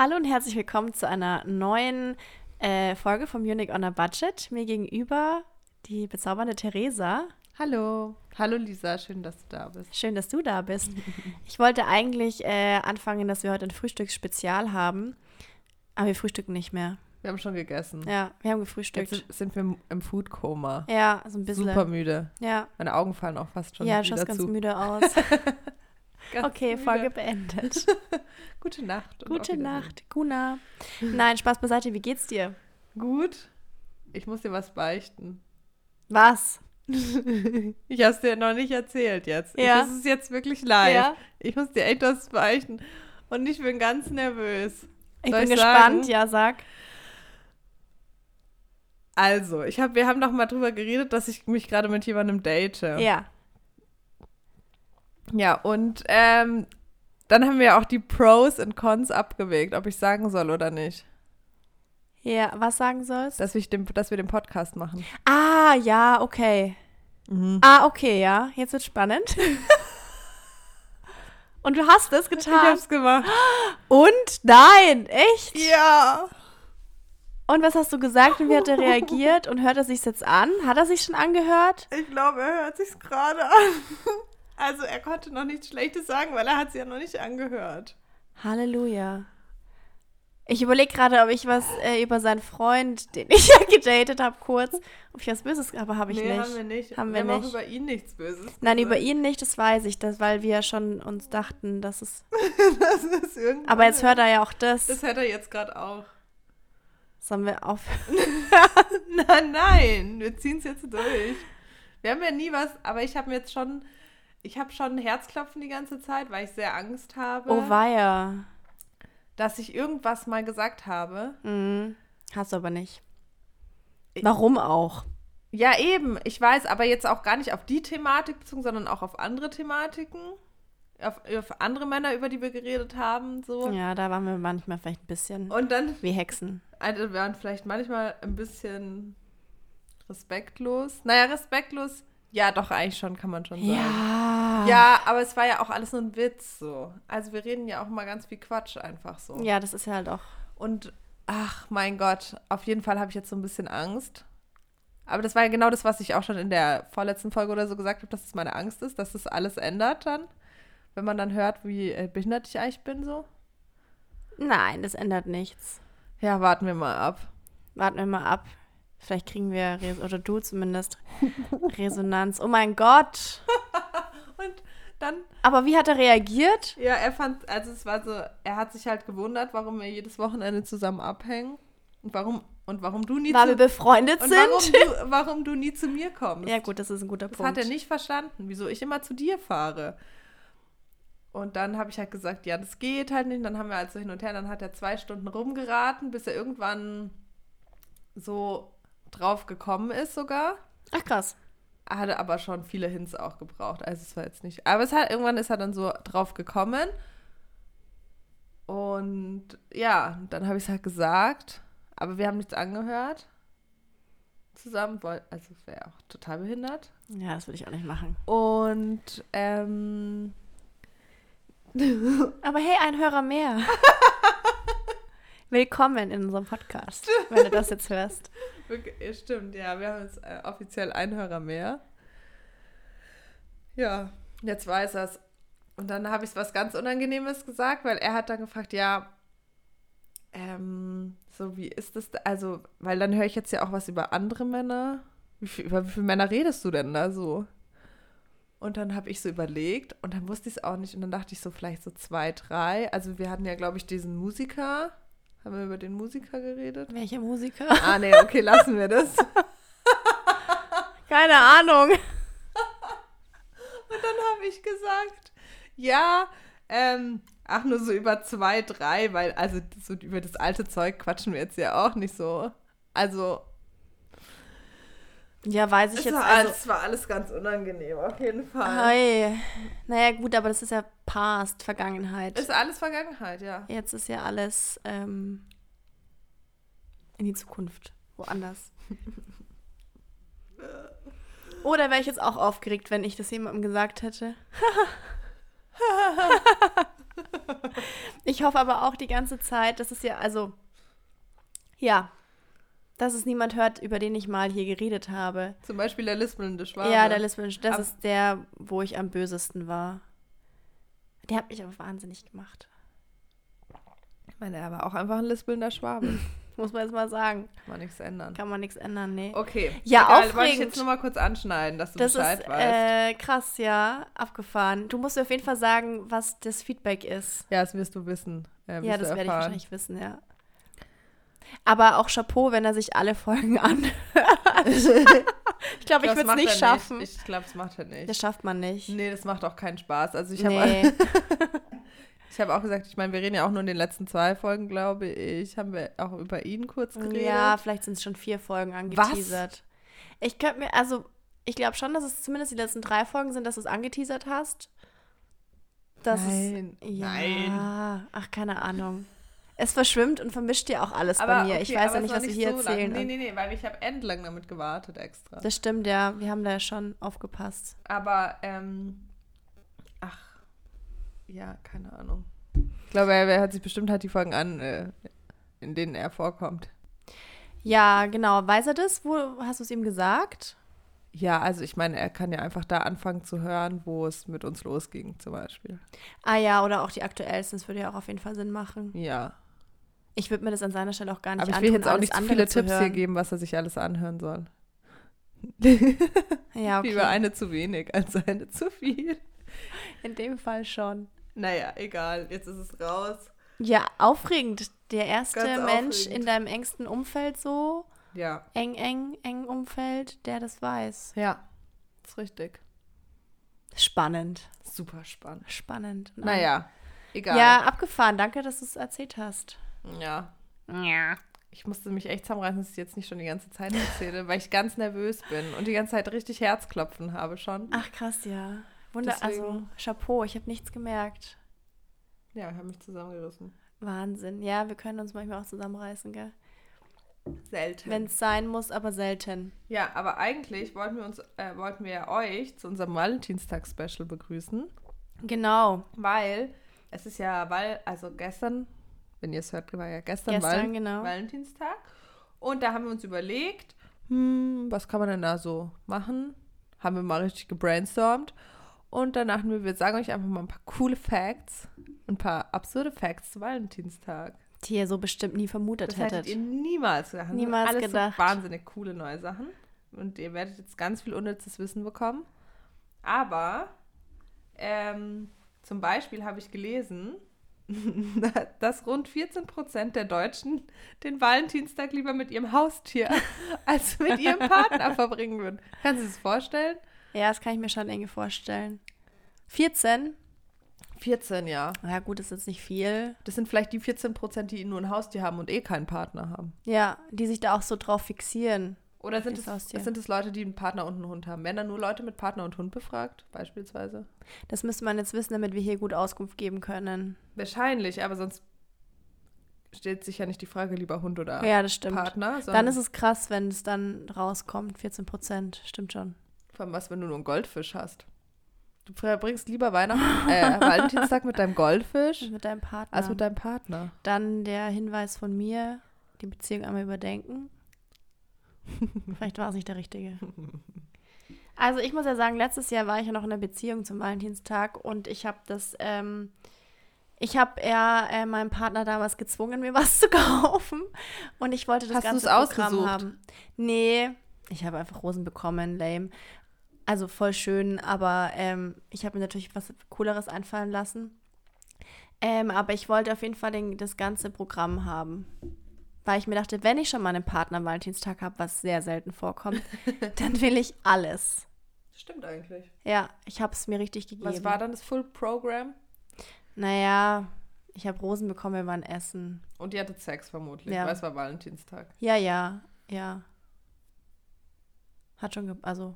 Hallo und herzlich willkommen zu einer neuen äh, Folge vom Munich on a Budget. Mir gegenüber die bezaubernde Theresa. Hallo. Hallo Lisa, schön, dass du da bist. Schön, dass du da bist. Ich wollte eigentlich äh, anfangen, dass wir heute ein Frühstücksspezial haben, aber wir frühstücken nicht mehr. Wir haben schon gegessen. Ja, wir haben gefrühstückt. Jetzt sind wir im Foodkoma. Ja, so ein bisschen. Super müde. Ja. Meine Augen fallen auch fast schon Ja, du schaust ganz müde aus. Okay, müde. Folge beendet. Gute Nacht. Gute. Nacht, Guna. Nein, Spaß beiseite, wie geht's dir? Gut. Ich muss dir was beichten. Was? Ich habe es dir noch nicht erzählt jetzt. Ja. Das ist jetzt wirklich live. Ja. Ich muss dir echt was beichten. Und ich bin ganz nervös. Ich Soll bin ich gespannt, sagen? ja, sag. Also, ich hab, wir haben doch mal drüber geredet, dass ich mich gerade mit jemandem date. Ja. Ja, und ähm, dann haben wir auch die Pros und Cons abgewägt, ob ich sagen soll oder nicht, Ja, was sagen sollst? dass, ich den, dass wir den Podcast machen. Ah, ja, okay. Mhm. Ah, okay, ja. Jetzt wird spannend. Und du hast es Ich getan. hab's gemacht. Und? Nein, echt? Ja. Und was hast du gesagt und wie hat er reagiert? Und hört er sich jetzt an? Hat er sich schon angehört? Ich glaube, er hört sich's gerade an. Also er konnte noch nichts Schlechtes sagen, weil er hat sie ja noch nicht angehört. Halleluja. Ich überlege gerade, ob ich was äh, über seinen Freund, den ich ja gedatet habe, kurz, ob ich was Böses, aber habe ich nee, nicht. haben wir nicht. Haben wir haben auch über ihn nichts Böses Nein, über ihn nicht, das weiß ich, das, weil wir schon uns dachten, dass es. Das ist irgendwann. Aber jetzt hört er ja auch das. Das hört er jetzt gerade auch. Sollen wir auf. Nein, nein, wir ziehen es jetzt durch. Wir haben ja nie was, aber ich habe mir jetzt schon, ich habe schon Herzklopfen die ganze Zeit, weil ich sehr Angst habe, Oh, weia. dass ich irgendwas mal gesagt habe. Mhm. Hast du aber nicht. Ich- Warum auch? Ja, eben, ich weiß, aber jetzt auch gar nicht auf die Thematik bezogen, sondern auch auf andere Thematiken. Auf, auf andere Männer, über die wir geredet haben, so. Ja, da waren wir manchmal vielleicht ein bisschen Und dann wie Hexen. also, wir waren vielleicht manchmal ein bisschen respektlos. Naja, respektlos, ja, doch, eigentlich schon, kann man schon sagen. Ja. Ja, aber es war ja auch alles nur ein Witz so. Also wir reden ja auch mal ganz viel Quatsch einfach so. Ja, das ist ja halt auch. Und ach mein Gott, auf jeden Fall habe ich jetzt so ein bisschen Angst. Aber das war ja genau das, was ich auch schon in der vorletzten Folge oder so gesagt habe, dass es meine Angst ist, dass das alles ändert dann. Wenn man dann hört, wie äh, behindert ich eigentlich bin so. Nein, das ändert nichts. Ja, warten wir mal ab. Warten wir mal ab. Vielleicht kriegen wir, Res oder du zumindest, Resonanz. Oh mein Gott. Und dann, Aber wie hat er reagiert? ja, er fand, also es war so, er hat sich halt gewundert, warum wir jedes Wochenende zusammen abhängen. Und warum, und warum du nie Weil zu wir befreundet Und sind? warum du, warum du nie zu mir kommst. Ja, gut, das ist ein guter das Punkt. hat er nicht verstanden, wieso ich immer zu dir fahre. Und dann habe ich halt gesagt, ja, das geht halt nicht. Und dann haben wir halt so hin und her. Dann hat er zwei Stunden rumgeraten, bis er irgendwann so drauf gekommen ist sogar. Ach, krass. Er hatte aber schon viele Hints auch gebraucht. Also es war jetzt nicht. Aber es hat, irgendwann ist er dann so drauf gekommen. Und ja, dann habe ich es halt gesagt. Aber wir haben nichts angehört. Zusammen, also es wäre auch total behindert. Ja, das würde ich auch nicht machen. Und ähm, Aber hey, ein Hörer mehr. Willkommen in unserem Podcast, wenn du das jetzt hörst. Ja, stimmt, ja, wir haben jetzt äh, offiziell einen Hörer mehr. Ja, jetzt weiß er es. Und dann habe ich was ganz Unangenehmes gesagt, weil er hat dann gefragt, ja, ähm, so wie ist das, da- also, weil dann höre ich jetzt ja auch was über andere Männer. Wie viel, über wie viele Männer redest du denn da so? Und dann habe ich so überlegt und dann wusste ich es auch nicht. Und dann dachte ich so, vielleicht so zwei, drei. Also wir hatten ja, glaube ich, diesen Musiker. Haben wir über den Musiker geredet? Welche Musiker? Ah, nee, okay, lassen wir das. Keine Ahnung. Und dann habe ich gesagt, ja, ähm, ach, nur so über zwei, drei, weil, also so über das alte Zeug quatschen wir jetzt ja auch nicht so. Also, Ja, weiß ich es jetzt. war, Also, alles, war alles ganz unangenehm, auf jeden Fall. Hey. Naja, gut, aber das ist ja Past, Vergangenheit. Ist alles Vergangenheit, ja. Jetzt ist ja alles ähm, in die Zukunft. Woanders. Oder wäre ich jetzt auch aufgeregt, wenn ich das jemandem gesagt hätte? ich hoffe aber auch die ganze Zeit, dass es ja, also, ja, dass es niemand hört, über den ich mal hier geredet habe. Zum Beispiel der lispelnde Schwabe. Ja, der lispelnde, das Ab- ist der, wo ich am bösesten war. Der hat mich aber wahnsinnig gemacht. Ich meine, er war auch einfach ein lispelnder Schwabe. Muss man jetzt mal sagen. Kann man nichts ändern. Kann man nichts ändern, nee. Okay. Ja, Egal, wollte ich aufregend. jetzt nur mal kurz anschneiden, dass du Das Bescheid ist weißt. äh, krass, ja. Abgefahren. Du musst mir auf jeden Fall sagen, was das Feedback ist. ja, das wirst du wissen. Äh, Ja, das werde ich wahrscheinlich wissen, ja. Aber auch Chapeau, wenn er sich alle Folgen anhört. ich glaube, ich das würde es nicht schaffen. Ich glaube, das macht er nicht. Das schafft man nicht. nee, das macht auch keinen Spaß. Also ich habe nee. ich hab auch gesagt, ich meine, wir reden ja auch nur in den letzten zwei Folgen, glaube ich, haben wir auch über ihn kurz geredet. ja, vielleicht sind es schon vier Folgen angeteasert. Ich könnte mir, also, ich glaube schon, dass es zumindest die letzten drei Folgen sind, dass du es angeteasert hast. Das Nein, ist, ja, nein. ach, keine Ahnung. Es verschwimmt und vermischt ja auch alles Aber bei mir. okay, ich weiß ja nicht, was wir hier so erzählen. Lang. Nee, nee, nee, weil ich habe endlang damit gewartet extra. Das stimmt, ja. Wir haben da ja schon aufgepasst. Aber, ähm, ach, ja, keine Ahnung. Ich glaube, er, er hat sich bestimmt halt die Folgen an, äh, in denen er vorkommt. Ja, genau. Weiß er das? Wo hast du es ihm gesagt? Ja, also ich meine, er kann ja einfach da anfangen zu hören, wo es mit uns losging, zum Beispiel. Ah ja, oder auch die aktuellsten. Das würde ja auch auf jeden Fall Sinn machen. Ja. Ich würde mir das an seiner Stelle auch gar nicht Aber ich will jetzt auch nicht zu viele Tipps hier hören. geben, was er sich alles anhören soll. Ja, okay. Lieber eine zu wenig als eine zu viel. In dem Fall schon. Naja, egal, jetzt ist es raus. Ja, aufregend. Der erste Ganz Mensch aufregend. in deinem engsten Umfeld so, Ja. eng, eng, eng Umfeld, der das weiß. Ja, ist richtig. Spannend. Super spannend. Spannend. Naja, egal. Ja, abgefahren. Danke, dass du es erzählt hast. Ja. Ja. Ich musste mich echt zusammenreißen, dass ich jetzt nicht schon die ganze Zeit erzähle, weil ich ganz nervös bin und die ganze Zeit richtig Herzklopfen habe schon. Ach, krass, ja. Wunder, also Deswegen- Chapeau, ich habe nichts gemerkt. Ja, ich habe mich zusammengerissen. Wahnsinn. Ja, wir können uns manchmal auch zusammenreißen, gell? Selten. Wenn es sein muss, aber selten. ja, aber eigentlich wollten wir uns, äh, wollten wir ja euch zu unserem Valentinstag-Special begrüßen, Genau. weil es ist ja, weil, also gestern, wenn ihr es hört, war ja gestern, Gestern, Val genau. Valentinstag. Und da haben wir uns überlegt, hm, was kann man denn da so machen? Haben wir mal richtig gebrainstormt. Und dann dachten wir, wir sagen euch einfach mal ein paar coole Facts, ein paar absurde Facts zu Valentinstag. Die ihr so bestimmt nie vermutet Das hättet hättet. ihr niemals gedacht. Sind Niemals alles gedacht. So wahnsinnig coole neue Sachen. Und ihr werdet jetzt ganz viel unnützes Wissen bekommen. Aber ähm, zum Beispiel habe ich gelesen, dass rund 14 Prozent der Deutschen den Valentinstag lieber mit ihrem Haustier als mit ihrem Partner verbringen würden. Kannst du das vorstellen? Ja, das kann ich mir schon enge vorstellen. 14? 14, ja. Ja, gut, ist jetzt nicht viel. Das sind vielleicht die 14 Prozent, die nur ein Haustier haben und eh keinen Partner haben. Ja, die sich da auch so drauf fixieren. Oder sind es, sind es Leute, die einen Partner und einen Hund haben? Werden da nur Leute mit Partner und Hund befragt, beispielsweise? Das müsste man jetzt wissen, damit wir hier gut Auskunft geben können. Wahrscheinlich, aber sonst stellt sich ja nicht die Frage, lieber Hund oder Ja, das stimmt. Partner, Dann ist es krass, wenn es dann rauskommt. 14 Prozent, stimmt schon. vor allem was, wenn du nur einen Goldfisch hast. Du verbringst lieber Weihnachten, äh, Valentinstag mit deinem Goldfisch Mit deinem Partner. als mit deinem Partner. Dann der Hinweis von mir, die Beziehung einmal überdenken. Vielleicht war es nicht der richtige. Also ich muss ja sagen, letztes Jahr war ich ja noch in einer Beziehung zum Valentinstag und ich habe das, ähm, ich habe eher äh, meinen Partner damals gezwungen, mir was zu kaufen und ich wollte das Hast ganze Programm ausgesucht? haben. Nee, ich habe einfach Rosen bekommen, lame. Also voll schön, aber ähm, ich habe mir natürlich was Cooleres einfallen lassen. Ähm, aber ich wollte auf jeden Fall den, das ganze Programm haben. Weil ich mir dachte, wenn ich schon mal einen Partner am Valentinstag habe, was sehr selten vorkommt, dann will ich alles. Stimmt eigentlich. Ja, ich habe es mir richtig gegeben. Was war dann das Full Program? Naja, ich habe Rosen bekommen, wir waren essen. Und ihr hattet Sex vermutlich, Ja. weil es war Valentinstag. Ja, ja, ja. Hat schon, also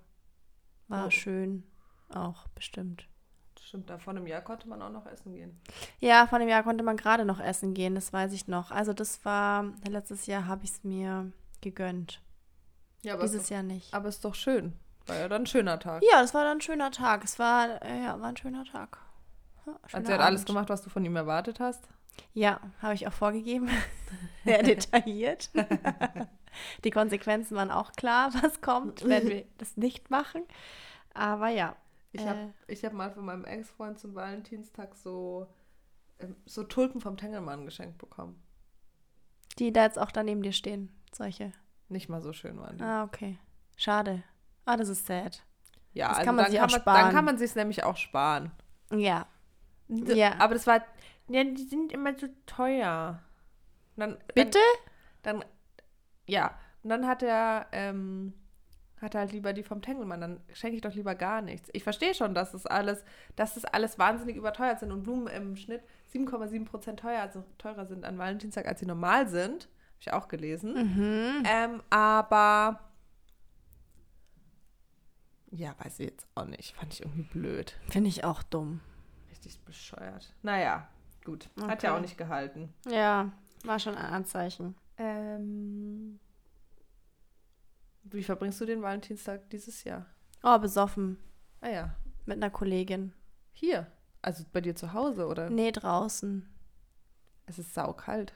war Oh. schön auch bestimmt. Stimmt, da vor einem Jahr konnte man auch noch essen gehen. Ja, vor dem Jahr konnte man gerade noch essen gehen, das weiß ich noch. Also das war, letztes Jahr habe ich es mir gegönnt. Ja, aber, Dieses doch, Jahr nicht. aber ist doch schön. War ja dann ein schöner Tag. Ja, das war dann ein schöner Tag. Es war, äh, ja, war ein schöner Tag. Ja, Also schöner er hat alles Abend. gemacht, was du von ihm erwartet hast. Ja, habe ich auch vorgegeben. Sehr detailliert. Die Konsequenzen waren auch klar, was kommt, wenn wir das nicht machen. Aber ja. Ich Äh. habe hab mal von meinem Ex-Freund zum Valentinstag so, ähm, so Tulpen vom Tengelmann geschenkt bekommen. Die da jetzt auch daneben dir stehen, solche. Nicht mal so schön waren die. Ah, okay. Schade. Ah, das ist sad. ja, das also kann man dann, sich kann auch man, sparen. dann kann man sich nämlich auch sparen. Ja. D- Ja. Aber das war, ja, die sind immer so teuer. Dann, Bitte? Dann, dann, ja, und dann hat er, ähm, hat er halt lieber die vom Tengelmann. Dann schenke ich doch lieber gar nichts. Ich verstehe schon, dass das alles, dass das alles wahnsinnig überteuert sind und Blumen im Schnitt 7,7 Prozent teuer, also teurer sind an Valentinstag, als sie normal sind. Habe ich auch gelesen. Mhm. Ähm, aber ja, weiß ich jetzt auch nicht. Fand ich irgendwie blöd. Finde ich auch dumm. Richtig bescheuert. Naja, gut. Hat ja Okay. auch nicht gehalten. Ja, war schon ein Anzeichen. Ähm, wie verbringst du den Valentinstag dieses Jahr? Oh, besoffen. Ah ja, Mit einer Kollegin. hier. Also bei dir zu Hause, oder? Nee, draußen. Es ist saukalt.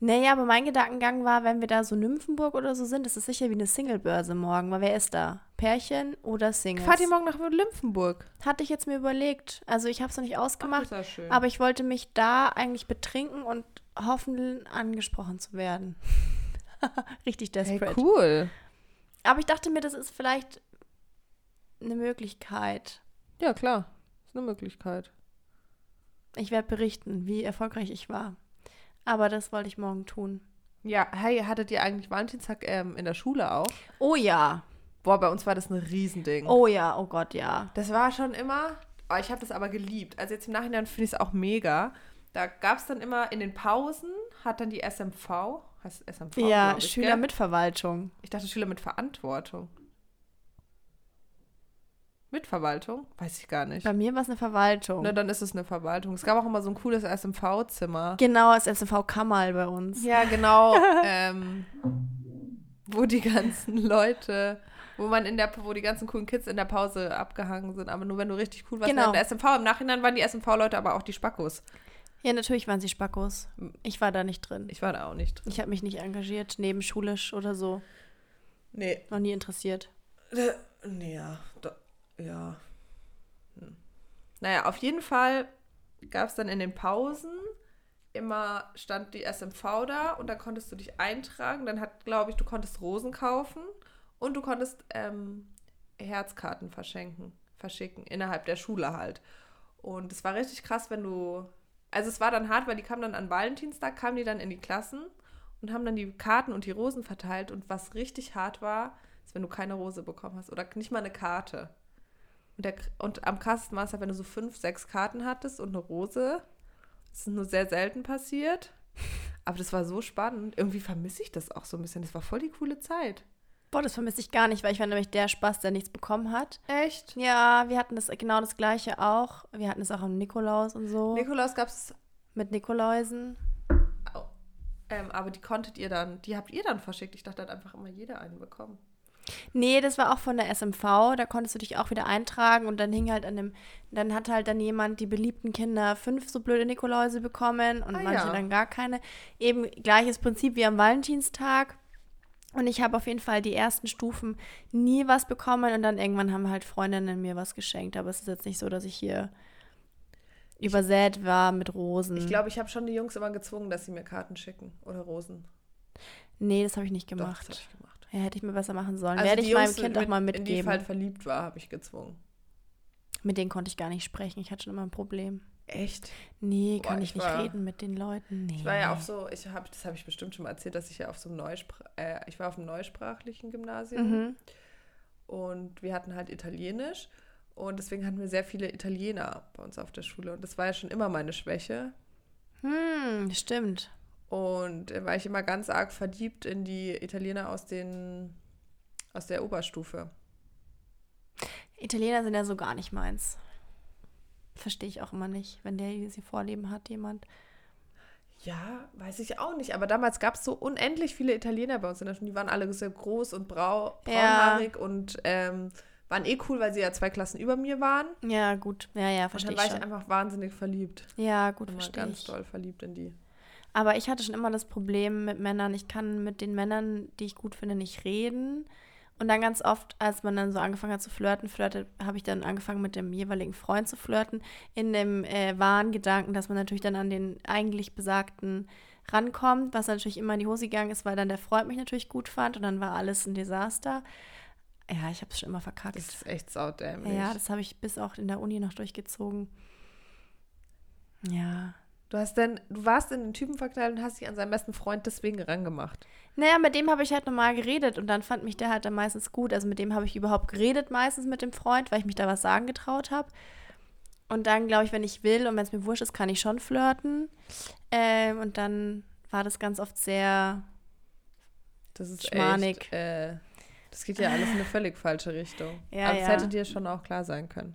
Naja, aber mein Gedankengang war, wenn wir da so Nymphenburg oder so sind, ist es sicher wie eine Singlebörse morgen, weil wer ist da? Pärchen oder Singles? Fahrt ihr morgen nach Lymphenburg? Hatte ich jetzt mir überlegt. Also ich habe es noch nicht ausgemacht, ist ja schön. aber ich wollte mich da eigentlich betrinken und hoffen, angesprochen zu werden. Richtig hey, desperate. cool. Aber ich dachte mir, das ist vielleicht eine Möglichkeit. Ja, klar. Ist eine Möglichkeit. Ich werde berichten, wie erfolgreich ich war. Aber das wollte ich morgen tun. Ja, hey, hattet ihr eigentlich Valentinstag ähm, in der Schule auch? Oh ja. Boah, bei uns war das ein Riesending. Oh ja, oh Gott, ja. Das war schon immer, oh, ich habe das aber geliebt. Also jetzt im Nachhinein finde ich es auch mega. Da gab es dann immer in den Pausen, hat dann die SMV, heißt SMV? Ja, ich, Schüler gell? mit Verwaltung. Ich dachte Schüler mit Verantwortung. Mit Verwaltung? Weiß ich gar nicht. Bei mir war es eine Verwaltung. Na, dann ist es eine Verwaltung. Es gab auch immer so ein cooles SMV-Zimmer. Genau, das SMV Kammerl bei uns. Ja, genau. ähm, wo die ganzen Leute, wo man in der, wo die ganzen coolen Kids in der Pause abgehangen sind, aber nur wenn du richtig cool warst. Genau. In der SMV, im Nachhinein waren die SMV-Leute aber auch die Spackos. Ja, natürlich waren sie Spackos. Ich war da nicht drin. Ich war da auch nicht drin. Ich habe mich nicht engagiert, nebenschulisch oder so. Nee. Noch nie interessiert. Äh, nee, ja. Da, ja. Hm. Naja, auf jeden Fall gab es dann in den Pausen immer stand die SMV da und dann konntest du dich eintragen. Dann hat, glaube ich, du konntest Rosen kaufen und du konntest ähm, Herzkarten verschenken, verschicken, innerhalb der Schule halt. Und es war richtig krass, wenn du. Also es war dann hart, weil die kamen dann an Valentinstag, kamen die dann in die Klassen und haben dann die Karten und die Rosen verteilt. Und was richtig hart war, ist, wenn du keine Rose bekommen hast oder nicht mal eine Karte. Und, der, und am krassesten war es halt, wenn du so fünf, sechs Karten hattest und eine Rose. Das ist nur sehr selten passiert. Aber das war so spannend. Irgendwie vermisse ich das auch so ein bisschen. Das war voll die coole Zeit. Boah, das vermisse ich gar nicht, weil ich war nämlich der Spaß, der nichts bekommen hat. Echt? Ja, wir hatten das genau das gleiche auch. Wir hatten es auch am Nikolaus und so. Nikolaus gab es mit Nikoläusen. auch. Ähm, aber die konntet ihr dann, die habt ihr dann verschickt. Ich dachte, da hat einfach immer jeder einen bekommen. Nee, das war auch von der SMV. Da konntest du dich auch wieder eintragen und dann hing halt an dem, dann hat halt dann jemand die beliebten Kinder fünf so blöde Nikoläuse bekommen und Ah, manche ja. dann gar keine. Eben gleiches Prinzip wie am Valentinstag. Und ich habe auf jeden Fall die ersten Stufen nie was bekommen und dann irgendwann haben halt Freundinnen mir was geschenkt. Aber es ist jetzt nicht so, dass ich hier übersät war mit Rosen. Ich glaube, ich habe schon die Jungs immer gezwungen, dass sie mir Karten schicken oder Rosen. nee, das habe ich nicht Doch, gemacht. das habe ich gemacht. ja, hätte ich mir besser machen sollen. Also Werde ich meinem Jungs, Kind mit- auch mal In die ich mitgeben. halt verliebt war, habe ich gezwungen. Mit denen konnte ich gar nicht sprechen. Ich hatte schon immer ein Problem. Echt? Nee, Boah, kann ich ich, nicht war- reden mit den Leuten. Nee. Ich war ja auf so, ich habe, das habe ich bestimmt schon mal erzählt, dass ich ja auf so einem Neuspr äh, ich war auf einem neusprachlichen Gymnasium Mhm. und wir hatten halt Italienisch und deswegen hatten wir sehr viele Italiener bei uns auf der Schule und das war ja schon immer meine Schwäche Hm, stimmt. und da war ich immer ganz arg verliebt in die Italiener aus den aus der Oberstufe. Italiener sind ja so gar nicht meins. Verstehe ich auch immer nicht, wenn der sie Vorleben hat, jemand. Ja, weiß ich auch nicht. Aber damals gab es so unendlich viele Italiener bei uns in der Schule. Die waren alle sehr groß und brau, Ja. braunhaarig und ähm, waren eh cool, weil sie ja zwei Klassen über mir waren. Ja, gut. Ja, ja, Und verstehe dann ich war ich schon. einfach wahnsinnig verliebt. Ja, gut, verstehe ganz ich. doll verliebt in die. Aber ich hatte schon immer das Problem mit Männern, ich kann mit den Männern, die ich gut finde, nicht reden. Und dann ganz oft, als man dann so angefangen hat zu flirten, flirte, habe ich dann angefangen mit dem jeweiligen Freund zu flirten, in dem äh, wahren Gedanken, dass man natürlich dann an den eigentlich Besagten rankommt, was natürlich immer in die Hose gegangen ist, weil dann der Freund mich natürlich gut fand und dann war alles ein Desaster. Ja, ich habe es schon immer verkackt. Das ist echt saudämlich. ja, das habe ich bis auch in der Uni noch durchgezogen. Ja. Du hast denn, du warst in den Typen verknallt und hast dich an seinen besten Freund deswegen rangemacht. Naja, mit dem habe ich halt normal geredet und dann fand mich der halt dann meistens gut. Also mit dem habe ich überhaupt geredet, meistens mit dem Freund, weil ich mich da was sagen getraut habe. Und dann, glaube ich, wenn ich will und wenn es mir wurscht ist, kann ich schon flirten. Ähm, und dann war das ganz oft sehr. Das ist Schmarrnig. echt, äh, das geht ja alles in eine völlig falsche Richtung. Ja, Aber ja. hätte dir schon auch klar sein können.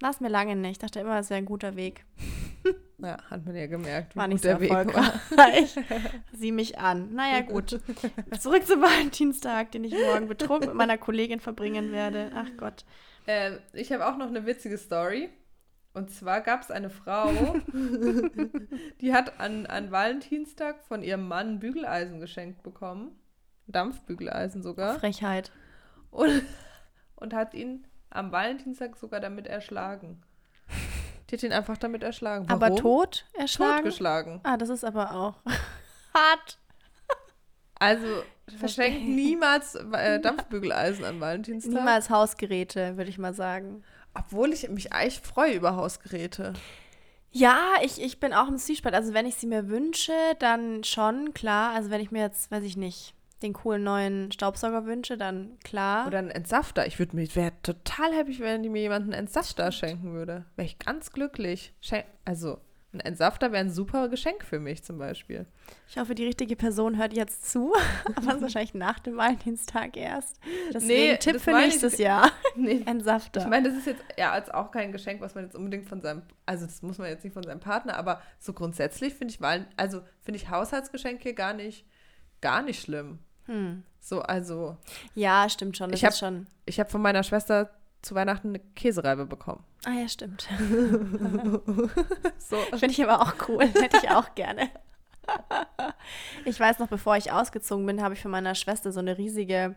War es mir lange nicht. Ich dachte immer, es wäre ein guter Weg. Ja, hat man ja gemerkt, War nicht der Weg erfolgreich. Sieh mich an. Naja, gut. Zurück zum Valentinstag, den ich morgen betrunken mit meiner Kollegin verbringen werde. Ach Gott. Äh, ich habe auch noch eine witzige Story. Und zwar gab es eine Frau, die hat an, an Valentinstag von ihrem Mann Bügeleisen geschenkt bekommen. Dampfbügeleisen sogar. Frechheit. Und, und hat ihn am Valentinstag sogar damit erschlagen. Die hat ihn einfach damit erschlagen. Warum? Aber tot erschlagen? Totgeschlagen. Ah, das ist aber auch hart. Also verschenkt niemals äh, Dampfbügeleisen an Valentinstag. Niemals Hausgeräte, würde ich mal sagen. Obwohl ich mich eigentlich freue über Hausgeräte. Ja, ich, ich bin auch im Zwiespalt. Also wenn ich sie mir wünsche, dann schon, klar. Also wenn ich mir jetzt, weiß ich nicht, den coolen neuen Staubsauger wünsche, dann klar. Oder ein Entsafter. Ich würde mich, wäre total happy, wenn die mir jemanden einen Entsafter schenken würde. Wäre ich ganz glücklich. Schen also, ein Entsafter wäre ein super Geschenk für mich zum Beispiel. Ich hoffe, die richtige Person hört jetzt zu. Aber es ist wahrscheinlich nach dem Valentinstag erst. Deswegen Nee, Tipp für meine ich- nächstes Jahr. Nee. Ein Safter. Ich meine, das ist jetzt ja als auch kein Geschenk, was man jetzt unbedingt von seinem, also das muss man jetzt nicht von seinem Partner, aber so grundsätzlich finde ich also finde ich Haushaltsgeschenke gar nicht, gar nicht schlimm. hm. So, also Ja, stimmt schon. Das Ich hab- ist schon. ich habe von meiner Schwester zu Weihnachten eine Käsereibe bekommen. Ah ja, stimmt. So, Finde ich aber auch cool. Hätte ich auch gerne. Ich weiß noch, bevor ich ausgezogen bin, habe ich von meiner Schwester so eine riesige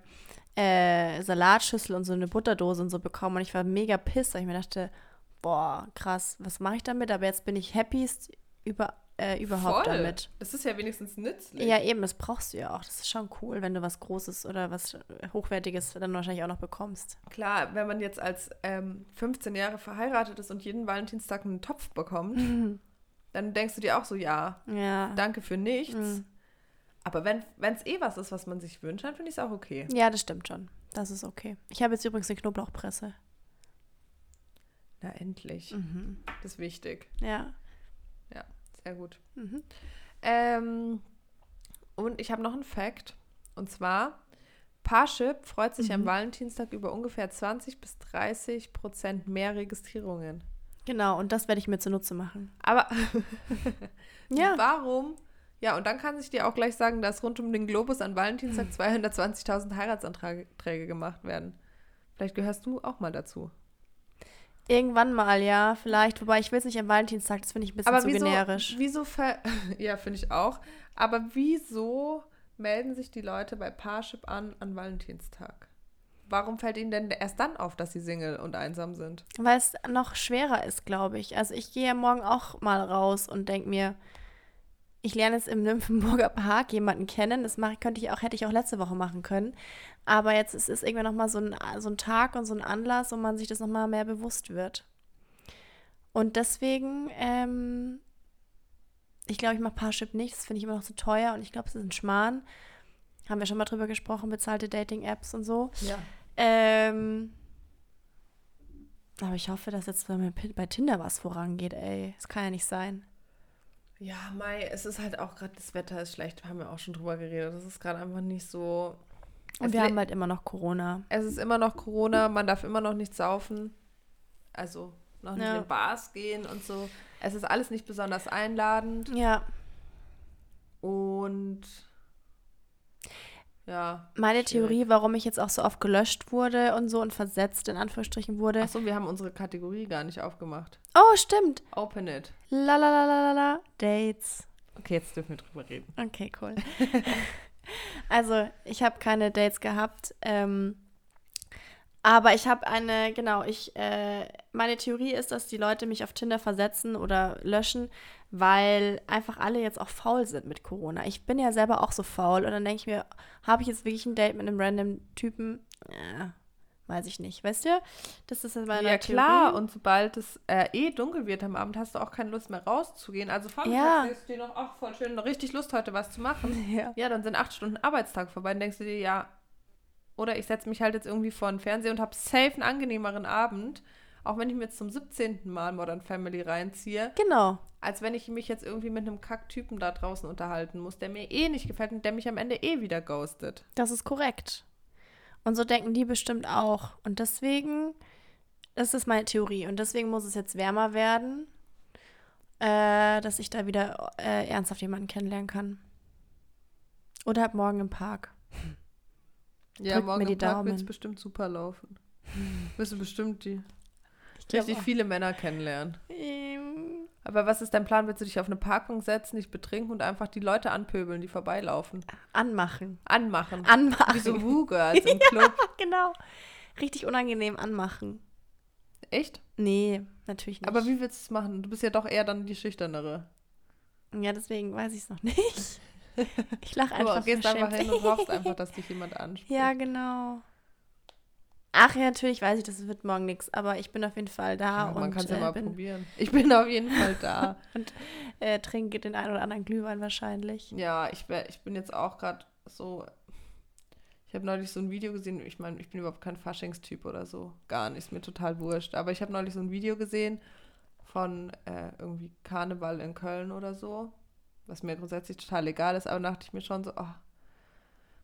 äh, Salatschüssel und so eine Butterdose und so bekommen. Und ich war mega pisst, weil ich mir dachte, boah, krass, was mache ich damit? Aber jetzt bin ich happiest über, äh, überhaupt voll. damit. Das ist ja wenigstens nützlich. Ja, eben, das brauchst du ja auch. Das ist schon cool, wenn du was Großes oder was Hochwertiges dann wahrscheinlich auch noch bekommst. Klar, wenn man jetzt als ähm, 15 Jahre verheiratet ist und jeden Valentinstag einen Topf bekommt, dann denkst du dir auch so, ja, Ja. danke für nichts. Mhm. Aber wenn es eh was ist, was man sich wünscht, dann finde ich es auch okay. Ja, das stimmt schon. Das ist okay. Ich habe jetzt übrigens eine Knoblauchpresse. Na, endlich. Mhm. Das ist wichtig. Ja. Sehr gut. Mhm. Ähm, und ich habe noch einen Fact. Und zwar, Parship freut sich am Mhm. Valentinstag über ungefähr 20 bis 30 Prozent mehr Registrierungen. Genau, und das werde ich mir zunutze machen. Aber Ja. warum? Ja, und dann kann ich dir auch gleich sagen, dass rund um den Globus an Valentinstag Hm. 220.000 Heiratsanträge gemacht werden. Vielleicht gehörst du auch mal dazu. Irgendwann mal, ja, vielleicht. Wobei ich will es nicht am Valentinstag, das finde ich ein bisschen Aber zu wieso, generisch. wieso ver ja, finde ich auch. Aber wieso melden sich die Leute bei Parship an an Valentinstag? Warum fällt ihnen denn erst dann auf, dass sie Single und einsam sind? Weil es noch schwerer ist, glaube ich. Also ich gehe ja morgen auch mal raus und denke mir, ich lerne jetzt im Nymphenburger Park jemanden kennen. Das mache, könnte ich auch, hätte ich auch letzte Woche machen können. Aber jetzt ist es irgendwann nochmal so ein, so ein Tag und so ein Anlass, wo man sich das nochmal mehr bewusst wird. Und deswegen, ähm, ich glaube, ich mache Parship nicht. Das finde ich immer noch zu teuer und ich glaube, es ist ein Schmarrn. Haben wir schon mal drüber gesprochen, bezahlte Dating-Apps und so. Ja. Ähm, aber ich hoffe, dass jetzt bei Tinder was vorangeht, ey. Das kann ja nicht sein. Ja, Mai, es ist halt auch gerade, das Wetter ist schlecht, haben wir auch schon drüber geredet. Das ist gerade einfach nicht so. Und wir haben halt immer noch Corona. Es ist immer noch Corona, man darf immer noch nicht saufen. Also noch nicht Ja. in Bars gehen und so. Es ist alles nicht besonders einladend. Ja, Und Ja. Meine schwierig. Theorie, warum ich jetzt auch so oft gelöscht wurde und so und versetzt in Anführungsstrichen wurde. Achso, wir haben unsere Kategorie gar nicht aufgemacht. Oh, stimmt. Open it. La la la la la la. Dates. Okay, jetzt dürfen wir drüber reden. Okay, cool. also, ich habe keine Dates gehabt. Ähm, aber ich habe eine, genau, ich, äh, meine Theorie ist, dass die Leute mich auf Tinder versetzen oder löschen, weil einfach alle jetzt auch faul sind mit Corona. Ich bin ja selber auch so faul und dann denke ich mir, habe ich jetzt wirklich ein Date mit einem random Typen? Ja, weiß ich nicht. Weißt du? Das ist meine ja, klar. Theorie. Und sobald es äh, eh dunkel wird am Abend, hast du auch keine Lust mehr rauszugehen. Also vormittags Ja. denkst du dir noch, ach, voll schön, richtig Lust heute was zu machen. Ja. Ja, dann sind acht Stunden Arbeitstag vorbei. Dann denkst du dir, ja, oder ich setze mich halt jetzt irgendwie vor den Fernseher und habe safe einen angenehmeren Abend. Auch wenn ich mir jetzt zum 17. Mal Modern Family reinziehe, Genau. als wenn ich mich jetzt irgendwie mit einem Kacktypen da draußen unterhalten muss, der mir eh nicht gefällt und der mich am Ende eh wieder ghostet. Das ist korrekt. Und so denken die bestimmt auch. Und deswegen, das ist meine Theorie. Und deswegen muss es jetzt wärmer werden, äh, dass ich da wieder äh, ernsthaft jemanden kennenlernen kann. Oder ab morgen im Park. Ja, Drückt morgen im Park wird es bestimmt super laufen. Wirst du bestimmt die richtig auch. viele Männer kennenlernen. Ähm, Aber was ist dein Plan? Willst du dich auf eine Parkung setzen, dich betrinken und einfach die Leute anpöbeln, die vorbeilaufen? Anmachen. Anmachen. Anmachen. Wie so Woo-Girls im Club. genau. Richtig unangenehm anmachen. Echt? Nee, natürlich nicht. Aber wie willst du es machen? Du bist ja doch eher dann die Schüchternere. Ja, deswegen weiß ich es noch nicht. Ich lache Du einfach gehst einfach hin und hoffst einfach, dass dich jemand anspricht. Ja, genau. Ach ja, natürlich weiß ich, das wird morgen nichts, aber ich bin auf jeden Fall da Ja, und man kann es ja äh, mal bin, probieren. Ich bin auf jeden Fall da. äh, trinke den einen oder anderen Glühwein wahrscheinlich. ja, ich, wär, ich bin jetzt auch gerade so. Ich habe neulich so ein Video gesehen. Ich meine, ich bin überhaupt kein Faschingstyp oder so. Gar nicht. Ist mir total wurscht. Aber ich habe neulich so ein Video gesehen von äh, irgendwie Karneval in Köln oder so. Was mir grundsätzlich total egal ist. Aber dachte ich mir schon so, oh,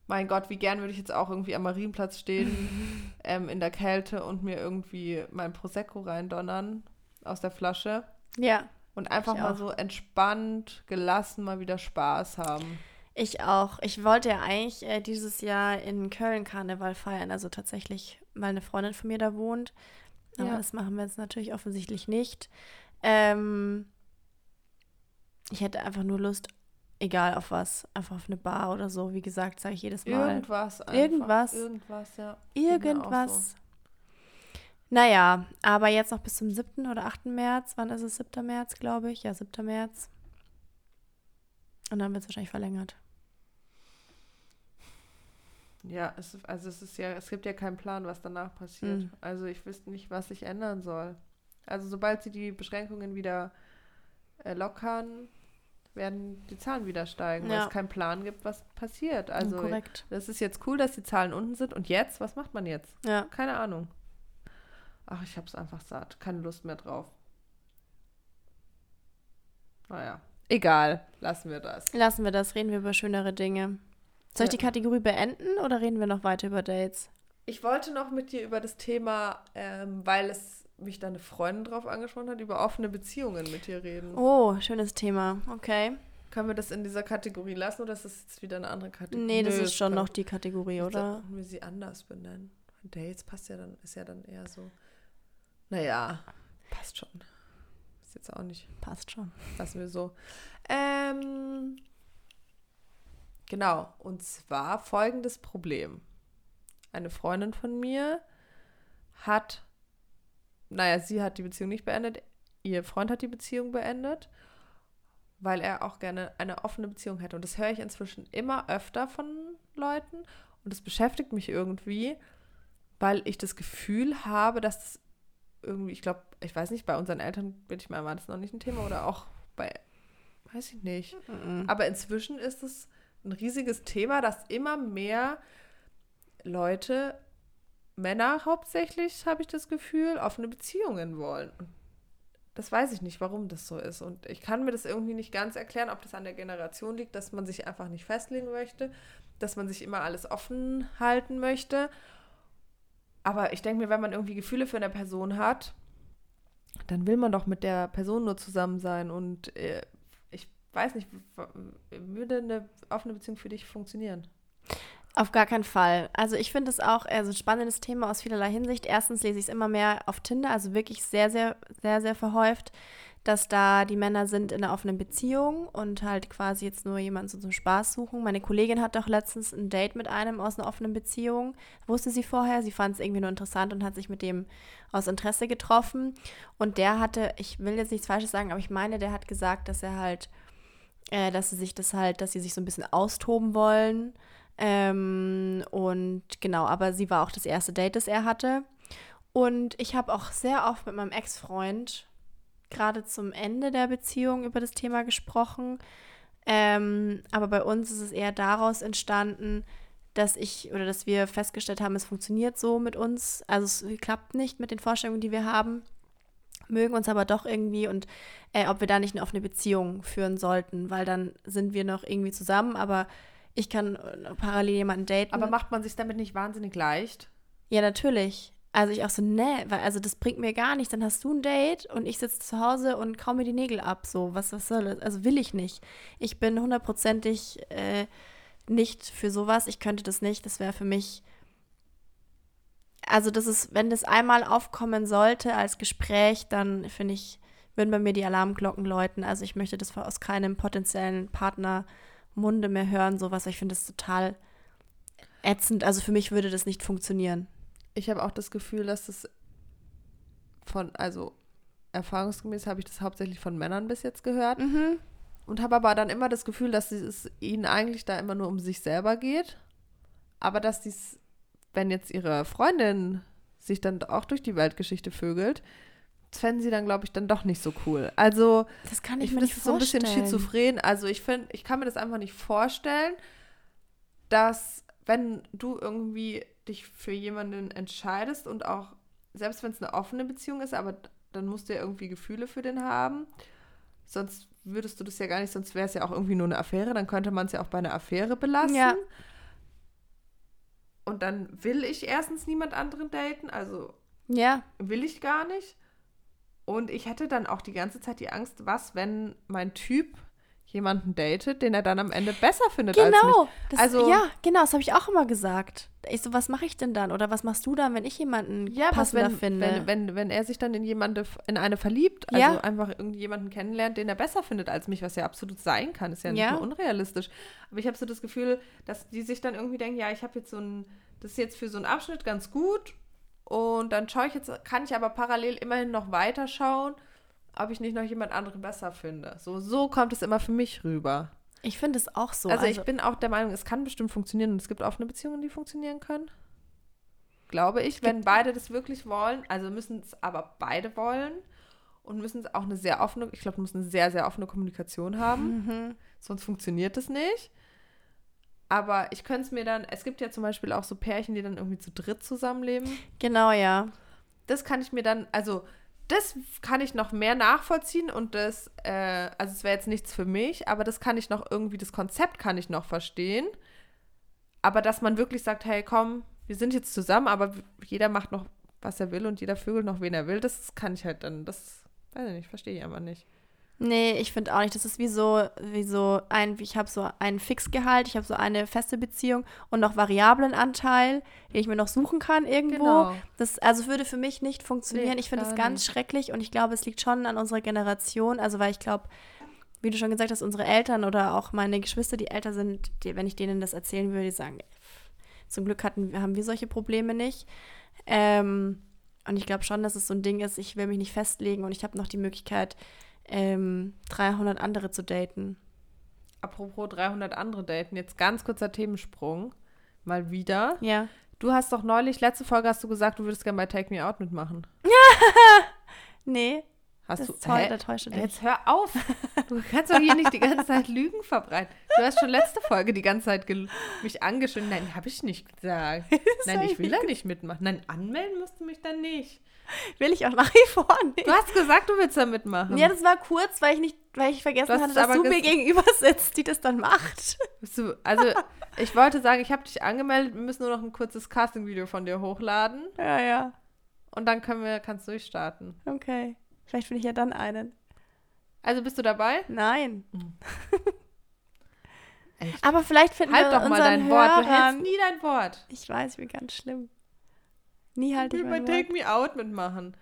mein Gott, wie gern würde ich jetzt auch irgendwie am Marienplatz stehen, ähm, in der Kälte und mir irgendwie mein Prosecco reindonnern aus der Flasche. Ja, Und einfach mal auch. so entspannt, gelassen mal wieder Spaß haben. ich auch. Ich wollte ja eigentlich äh, dieses Jahr in Köln Karneval feiern, also tatsächlich, weil eine Freundin von mir da wohnt. Aber Ja. das machen wir jetzt natürlich offensichtlich nicht. Ähm, ich hätte einfach nur Lust, egal auf was, einfach auf eine Bar oder so. Wie gesagt, sage ich jedes Mal. Irgendwas einfach. Irgendwas. Irgendwas, ja. Irgendwas. Naja, aber jetzt noch bis zum 7. oder 8. März. Wann ist es? 7. März, glaube ich. Ja, 7. März. Und dann wird es wahrscheinlich verlängert. Ja, es, also es ist ja, es gibt ja keinen Plan, was danach passiert. Mhm. Also ich wüsste nicht, was sich ändern soll. Also sobald sie die Beschränkungen wieder äh, lockern, werden die Zahlen wieder steigen, weil Ja. es keinen Plan gibt, was passiert. Also Korrekt. das ist jetzt cool, dass die Zahlen unten sind. Und jetzt, was macht man jetzt? Ja. Keine Ahnung. Ach, ich hab's einfach satt. Keine Lust mehr drauf. Naja. Egal. Lassen wir das. Lassen wir das, reden wir über schönere Dinge. Soll ich Ja. die Kategorie beenden oder reden wir noch weiter über Dates? Ich wollte noch mit dir über das Thema, ähm, weil es mich da eine Freundin drauf angesprochen hat, über offene Beziehungen mit dir reden. Oh, schönes Thema. Okay. Können wir das in dieser Kategorie lassen oder ist das jetzt wieder eine andere Kategorie? Nee, das Nö, ist schon können- noch die Kategorie, oder? Sollten wir sie anders benennen? Dates passt ja dann, ist ja dann eher so. Naja, passt schon. Ist jetzt auch nicht. Passt schon. Lassen wir so. Ähm, genau, und zwar folgendes Problem. Eine Freundin von mir hat, naja, sie hat die Beziehung nicht beendet, ihr Freund hat die Beziehung beendet, weil er auch gerne eine offene Beziehung hätte. Und das höre ich inzwischen immer öfter von Leuten und das beschäftigt mich irgendwie, weil ich das Gefühl habe, dass das irgendwie, ich glaube, ich weiß nicht, bei unseren Eltern, bin ich mal, war das noch nicht ein Thema oder auch bei, weiß ich nicht. Mhm. Aber inzwischen ist es ein riesiges Thema, dass immer mehr Leute, Männer hauptsächlich, habe ich das Gefühl, offene Beziehungen wollen. Das weiß ich nicht, warum das so ist. Und ich kann mir das irgendwie nicht ganz erklären, ob das an der Generation liegt, dass man sich einfach nicht festlegen möchte, dass man sich immer alles offen halten möchte. Aber ich denke mir, wenn man irgendwie Gefühle für eine Person hat, dann will man doch mit der Person nur zusammen sein. Und äh, ich weiß nicht, würde eine offene Beziehung für dich funktionieren? Auf gar keinen Fall. Also ich finde es auch also ein spannendes Thema aus vielerlei Hinsicht. Erstens lese ich es immer mehr auf Tinder, also wirklich sehr, sehr, sehr, sehr verhäuft, dass da die Männer sind in einer offenen Beziehung und halt quasi jetzt nur jemanden so zum Spaß suchen. Meine Kollegin hat doch letztens ein Date mit einem aus einer offenen Beziehung. Wusste sie vorher, sie fand es irgendwie nur interessant und hat sich mit dem aus Interesse getroffen. Und der hatte, ich will jetzt nichts Falsches sagen, aber ich meine, der hat gesagt, dass er halt, äh, dass sie sich das halt, dass sie sich so ein bisschen austoben wollen ähm, und genau, aber sie war auch das erste Date, das er hatte. Und ich habe auch sehr oft mit meinem Ex-Freund gerade zum Ende der Beziehung über das Thema gesprochen. Ähm, aber bei uns ist es eher daraus entstanden, dass ich oder dass wir festgestellt haben, es funktioniert so mit uns. Also es klappt nicht mit den Vorstellungen, die wir haben, mögen uns aber doch irgendwie und äh, ob wir da nicht eine offene Beziehung führen sollten, weil dann sind wir noch irgendwie zusammen, aber ich kann äh, parallel jemanden daten. Aber macht man sich damit nicht wahnsinnig leicht? Ja, natürlich. Also ich auch so, ne, weil also das bringt mir gar nichts. Dann hast du ein Date und ich sitze zu Hause und kau mir die Nägel ab. So, was, was soll das? Also will ich nicht. Ich bin hundertprozentig äh, nicht für sowas. Ich könnte das nicht. Das wäre für mich. Also, das ist, wenn das einmal aufkommen sollte als Gespräch, dann finde ich, würden bei mir die Alarmglocken läuten. Also ich möchte das aus keinem potenziellen Partner Munde mehr hören, sowas. Ich finde das total ätzend. Also für mich würde das nicht funktionieren. Ich habe auch das Gefühl, dass es von, also erfahrungsgemäß habe ich das hauptsächlich von Männern bis jetzt gehört. Mhm. Und habe aber dann immer das Gefühl, dass es ihnen eigentlich da immer nur um sich selber geht. Aber dass dies, wenn jetzt ihre Freundin sich dann auch durch die Weltgeschichte vögelt, das fänden sie dann, glaube ich, dann doch nicht so cool. Also, das kann ich, ich mir finde, nicht das ist so ein bisschen vorstellen. schizophren. Also, ich finde, ich kann mir das einfach nicht vorstellen, dass, wenn du irgendwie dich für jemanden entscheidest und auch, selbst wenn es eine offene Beziehung ist, aber dann musst du ja irgendwie Gefühle für den haben. Sonst würdest du das ja gar nicht, sonst wäre es ja auch irgendwie nur eine Affäre, dann könnte man es ja auch bei einer Affäre belassen. Ja. Und dann will ich erstens niemand anderen daten, also Ja, will ich gar nicht. Und ich hatte dann auch die ganze Zeit die Angst, was, wenn mein Typ jemanden datet, den er dann am Ende besser findet als mich. genau. Das, Also- ja, genau, das habe ich auch immer gesagt. Ich so, was mache ich denn dann? Oder was machst du dann, wenn ich jemanden Ja, passender wenn, finde? wenn, wenn, wenn er sich dann in jemande, in eine verliebt, also Ja. einfach irgendjemanden kennenlernt, den er besser findet als mich, was ja absolut sein kann, ist ja nicht Ja. nur unrealistisch. Aber ich habe so das Gefühl, dass die sich dann irgendwie denken, ja, ich habe jetzt so ein, das ist jetzt für so einen Abschnitt ganz gut und dann schaue ich jetzt, kann ich aber parallel immerhin noch weiter schauen, ob ich nicht noch jemand anderen besser finde. So, so kommt es immer für mich rüber. ich finde es auch so. also, ich bin auch der Meinung, es kann bestimmt funktionieren und es gibt offene Beziehungen, die funktionieren können. Glaube ich, wenn beide das wirklich wollen, also müssen es aber beide wollen und müssen es auch eine sehr offene, ich glaube, müssen eine sehr, sehr offene Kommunikation haben, Mhm. sonst funktioniert es nicht. Aber ich könnte es mir dann, es gibt ja zum Beispiel auch so Pärchen, die dann irgendwie zu dritt zusammenleben. Genau, ja. Das kann ich mir dann, also das kann ich noch mehr nachvollziehen und das, äh, also es wäre jetzt nichts für mich, aber das kann ich noch irgendwie, das Konzept kann ich noch verstehen. Aber dass man wirklich sagt, hey, komm, wir sind jetzt zusammen, aber jeder macht noch, was er will und jeder vögelt noch, wen er will, das kann ich halt dann, das, weiß ich nicht, verstehe ich aber nicht. Nee, ich finde auch nicht. Das ist wie so, wie so ein, ich habe so einen Fixgehalt, ich habe so eine feste Beziehung und noch variablen Anteil, den ich mir noch suchen kann irgendwo. Genau. Das also würde für mich nicht funktionieren. Nee, ich finde es ganz nicht. schrecklich und ich glaube, es liegt schon an unserer Generation. Also weil ich glaube, wie du schon gesagt hast, unsere Eltern oder auch meine Geschwister, die älter sind, die, wenn ich denen das erzählen würde, die sagen, zum Glück hatten, haben wir solche Probleme nicht. Ähm, und ich glaube schon, dass es so ein Ding ist, ich will mich nicht festlegen und ich habe noch die Möglichkeit, ähm, 300 andere zu daten. Apropos 300 andere Daten, jetzt ganz kurzer Themensprung, mal wieder. Ja. Du hast doch neulich, letzte Folge hast du gesagt, du würdest gerne bei Take Me Out mitmachen. Nee, Hast das du, hä? da täuscht du dich. Jetzt hör auf. Du kannst doch hier nicht die ganze Zeit Lügen verbreiten. Du hast schon letzte Folge die ganze Zeit mich angeschrieben. Nein, habe ich nicht gesagt. Nein, ich will da nicht mitmachen. Nein, anmelden musst du mich dann nicht. Will ich auch nach wie vor nicht. Du hast gesagt, du willst da mitmachen. Ja, das war kurz, weil ich nicht, weil ich vergessen hatte, dass du mir gegenüber sitzt, die das dann macht. Also, ich wollte sagen, ich habe dich angemeldet. Wir müssen nur noch ein kurzes Casting-Video von dir hochladen. Ja, ja. Und dann können wir, kannst du durchstarten. Okay. Vielleicht finde ich ja dann einen. Also bist du dabei? Nein. Echt. Aber vielleicht finden Halt wir doch mal dein Wort. Du hältst Hörern. nie dein Wort. Ich weiß, ich bin ganz schlimm. Nie halte Ich ich will bei mein Take Wort. Me Out mitmachen.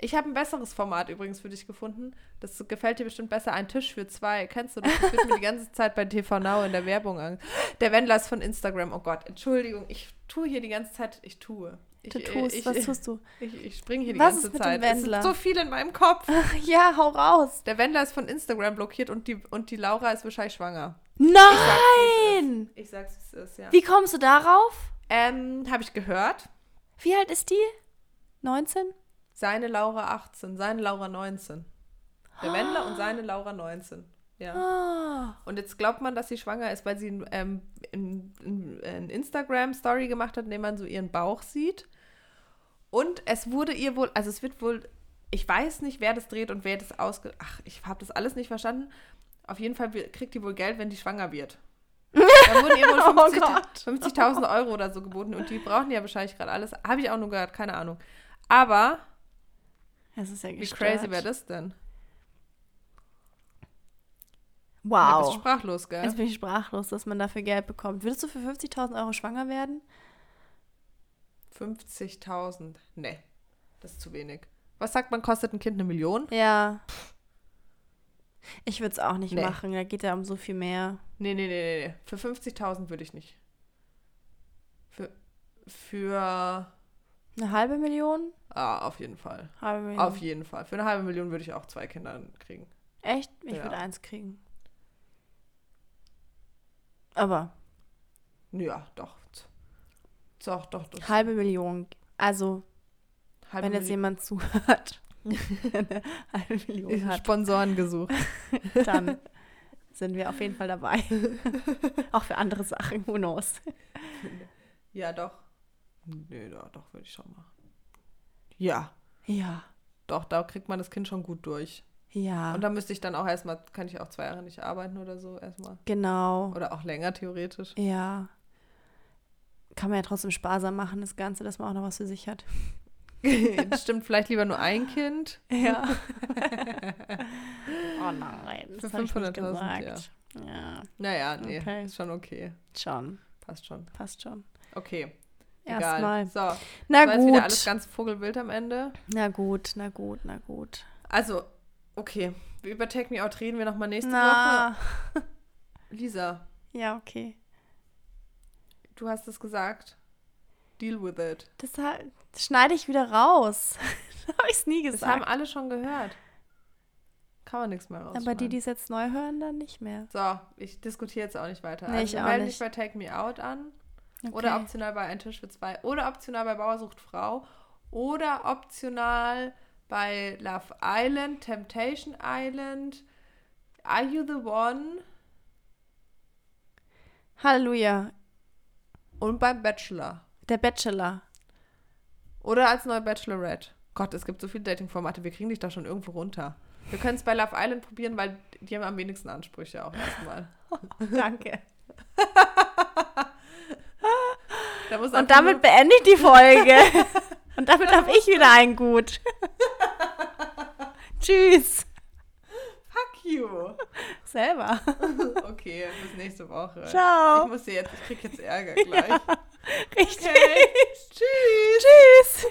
Ich habe ein besseres Format übrigens für dich gefunden. Das gefällt dir bestimmt besser. Ein Tisch für zwei. Kennst du das? Das wird mir die ganze Zeit bei TV Now in der Werbung an. Der Wendler ist von Instagram. Oh Gott, Entschuldigung. Ich tue hier die ganze Zeit. Ich tue. Du tust, ich, was tust du? Ich, ich springe hier die Was ganze ist mit dem Zeit. Es sind so viel in meinem Kopf. Ja, hau raus. Der Wendler ist von Instagram blockiert und die, und die Laura ist wahrscheinlich schwanger. Nein! Ich sag's, wie es ist, ja. Wie kommst du darauf? Ähm, habe ich gehört. Wie alt ist die? 19? Seine Laura 18, seine Laura 19. Der Wendler und seine Laura 19. Ja. Ah. Und jetzt glaubt man, dass sie schwanger ist, weil sie ähm, ein, ein Instagram-Story gemacht hat, in dem man so ihren Bauch sieht. Und es wurde ihr wohl, also es wird wohl, ich weiß nicht, wer das dreht und wer das ausge... Ach, ich habe das alles nicht verstanden. Auf jeden Fall kriegt die wohl Geld, wenn die schwanger wird. Da wurden ihr wohl Oh 50 Gott. 50.000 Euro oder so geboten und die brauchen ja wahrscheinlich gerade alles. Habe ich auch nur gehört, keine Ahnung. Aber Das ist ja wie gestört. crazy wäre das denn? Bist du Wow. sprachlos, gell? Jetzt bin ich sprachlos, dass man dafür Geld bekommt. Würdest du für 50.000 Euro schwanger werden? 50.000. Nee, das ist zu wenig. Was sagt man, kostet ein Kind eine Million? Ja. Ich würde es auch nicht Nee. machen. Da geht ja um so viel mehr. Nee, nee, nee, nee. nee. Für 50.000 würde ich nicht. Für, für, Eine halbe Million? ah, auf jeden Fall. Halbe Million. Auf jeden Fall. Für eine halbe Million würde ich auch zwei Kinder kriegen. Echt? Ich Ja. würde eins kriegen. Aber Ja, doch. Doch, doch, doch. halbe Million. Also, Halbe wenn jetzt jemand zuhört, eine halbe Million hat, Sponsoren gesucht. dann sind wir auf jeden Fall dabei. Auch für andere Sachen, who knows. Ja, doch. Nee, doch, doch, würde ich schon machen. Ja, Ja, doch, da kriegt man das Kind schon gut durch. ja, Und da müsste ich dann auch erstmal, kann ich auch zwei Jahre nicht arbeiten oder so erstmal. genau. Oder auch länger theoretisch. Ja. Kann man ja trotzdem sparsam machen, das Ganze, dass man auch noch was für sich hat. Stimmt, vielleicht lieber nur ein Kind. Ja. oh nein, das Für habe ich nicht 500.000, gesagt. Ja. Naja, nee, Okay. ist schon okay. schon, Passt schon. passt schon. Okay, Erstmal. So, Na jetzt wieder alles gut. ganz vogelwild am Ende. Na gut, na gut, na gut. Also, okay, über Take Me Out reden wir nochmal nächste Na. Woche. Lisa, Ja, okay. Du hast es gesagt. Deal with it. Das, das schneide ich wieder raus. das habe ich nie Das haben gesagt. alle schon gehört. Kann man nichts mehr rausschneiden. Aber die, die es jetzt neu hören, dann nicht mehr. So, ich diskutiere jetzt auch nicht weiter. Nee, also ich auch melde nicht. dich bei Take Me Out an. Okay. Oder optional bei Ein Tisch für zwei. Oder optional bei Bauersucht Frau. Oder optional bei Love Island, Temptation Island. Are You the One? Halleluja. Und beim Bachelor. Der Bachelor. Oder als neue Bachelorette. Gott, es gibt so viele Dating-Formate, wir kriegen dich da schon irgendwo runter. Wir können es bei Love Island probieren, weil die haben am wenigsten Ansprüche auch erstmal. Danke. Da Und damit beende ich die Folge. Und damit habe ich wieder ein Gut. Tschüss. You. Selber. Okay, bis nächste Woche. Ciao. Ich muss jetzt, ich krieg jetzt Ärger gleich. Richtig. Okay. Tschüss. Tschüss.